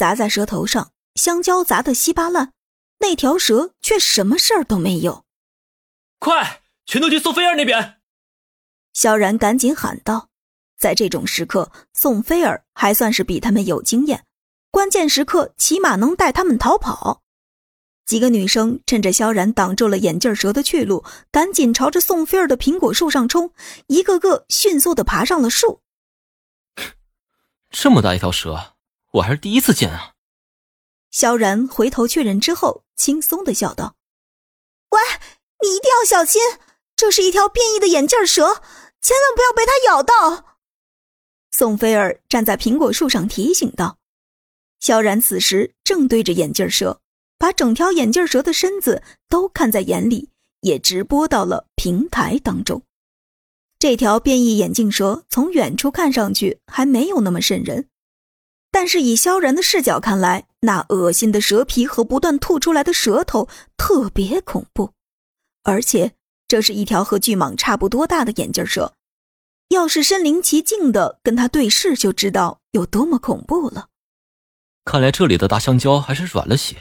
砸在蛇头上，香蕉砸得稀巴烂，那条蛇却什么事儿都没有。快，全都去宋菲儿那边！萧然赶紧喊道。在这种时刻，宋菲儿还算是比他们有经验，关键时刻起码能带他们逃跑。几个女生趁着萧然挡住了眼镜蛇的去路，赶紧朝着宋菲儿的苹果树上冲，一个个迅速的爬上了树。这么大一条蛇，我还是第一次见啊！萧然回头确认之后，轻松的笑道：“喂，你一定要小心，这是一条变异的眼镜蛇，千万不要被它咬到。”宋菲儿站在苹果树上提醒道：“萧然此时正对着眼镜蛇，把整条眼镜蛇的身子都看在眼里，也直播到了平台当中。这条变异眼镜蛇从远处看上去还没有那么瘆人，但是以萧然的视角看来，那恶心的蛇皮和不断吐出来的舌头特别恐怖，而且这是一条和巨蟒差不多大的眼镜蛇。”要是身临其境的跟它对视，就知道有多么恐怖了。看来这里的大香蕉还是软了些。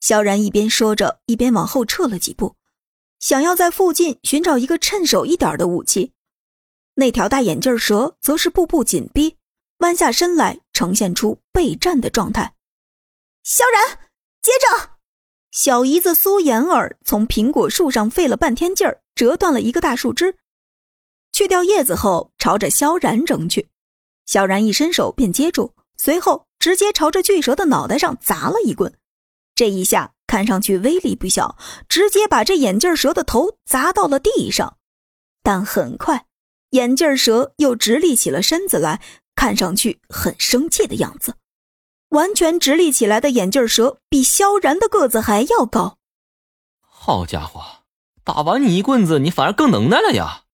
萧然一边说着，一边往后撤了几步，想要在附近寻找一个趁手一点的武器。那条大眼镜蛇则是步步紧逼，弯下身来，呈现出备战的状态。萧然，接着，小姨子苏妍儿从苹果树上费了半天劲儿，折断了一个大树枝。去掉叶子后，朝着萧然扔去，萧然一伸手便接住，随后直接朝着巨蛇的脑袋上砸了一棍。这一下看上去威力不小，直接把这眼镜蛇的头砸到了地上。但很快，眼镜蛇又直立起了身子来，看上去很生气的样子。完全直立起来的眼镜蛇比萧然的个子还要高。好家伙，打完你一棍子，你反而更能耐了呀！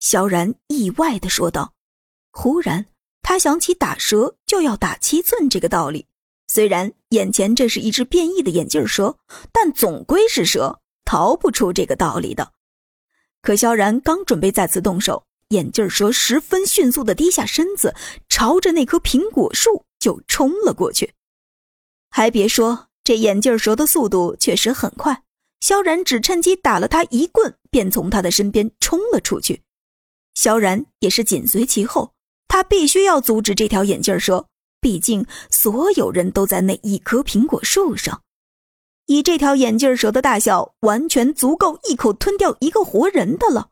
萧然意外的说道：“忽然，他想起打蛇就要打七寸这个道理。虽然眼前这是一只变异的眼镜蛇，但总归是蛇，逃不出这个道理的。可萧然刚准备再次动手，眼镜蛇十分迅速的低下身子，朝着那棵苹果树就冲了过去。还别说，这眼镜蛇的速度确实很快。萧然只趁机打了他一棍，便从他的身边冲了出去。”萧然也是紧随其后，他必须要阻止这条眼镜蛇，毕竟所有人都在那一棵苹果树上。以这条眼镜蛇的大小，完全足够一口吞掉一个活人的了。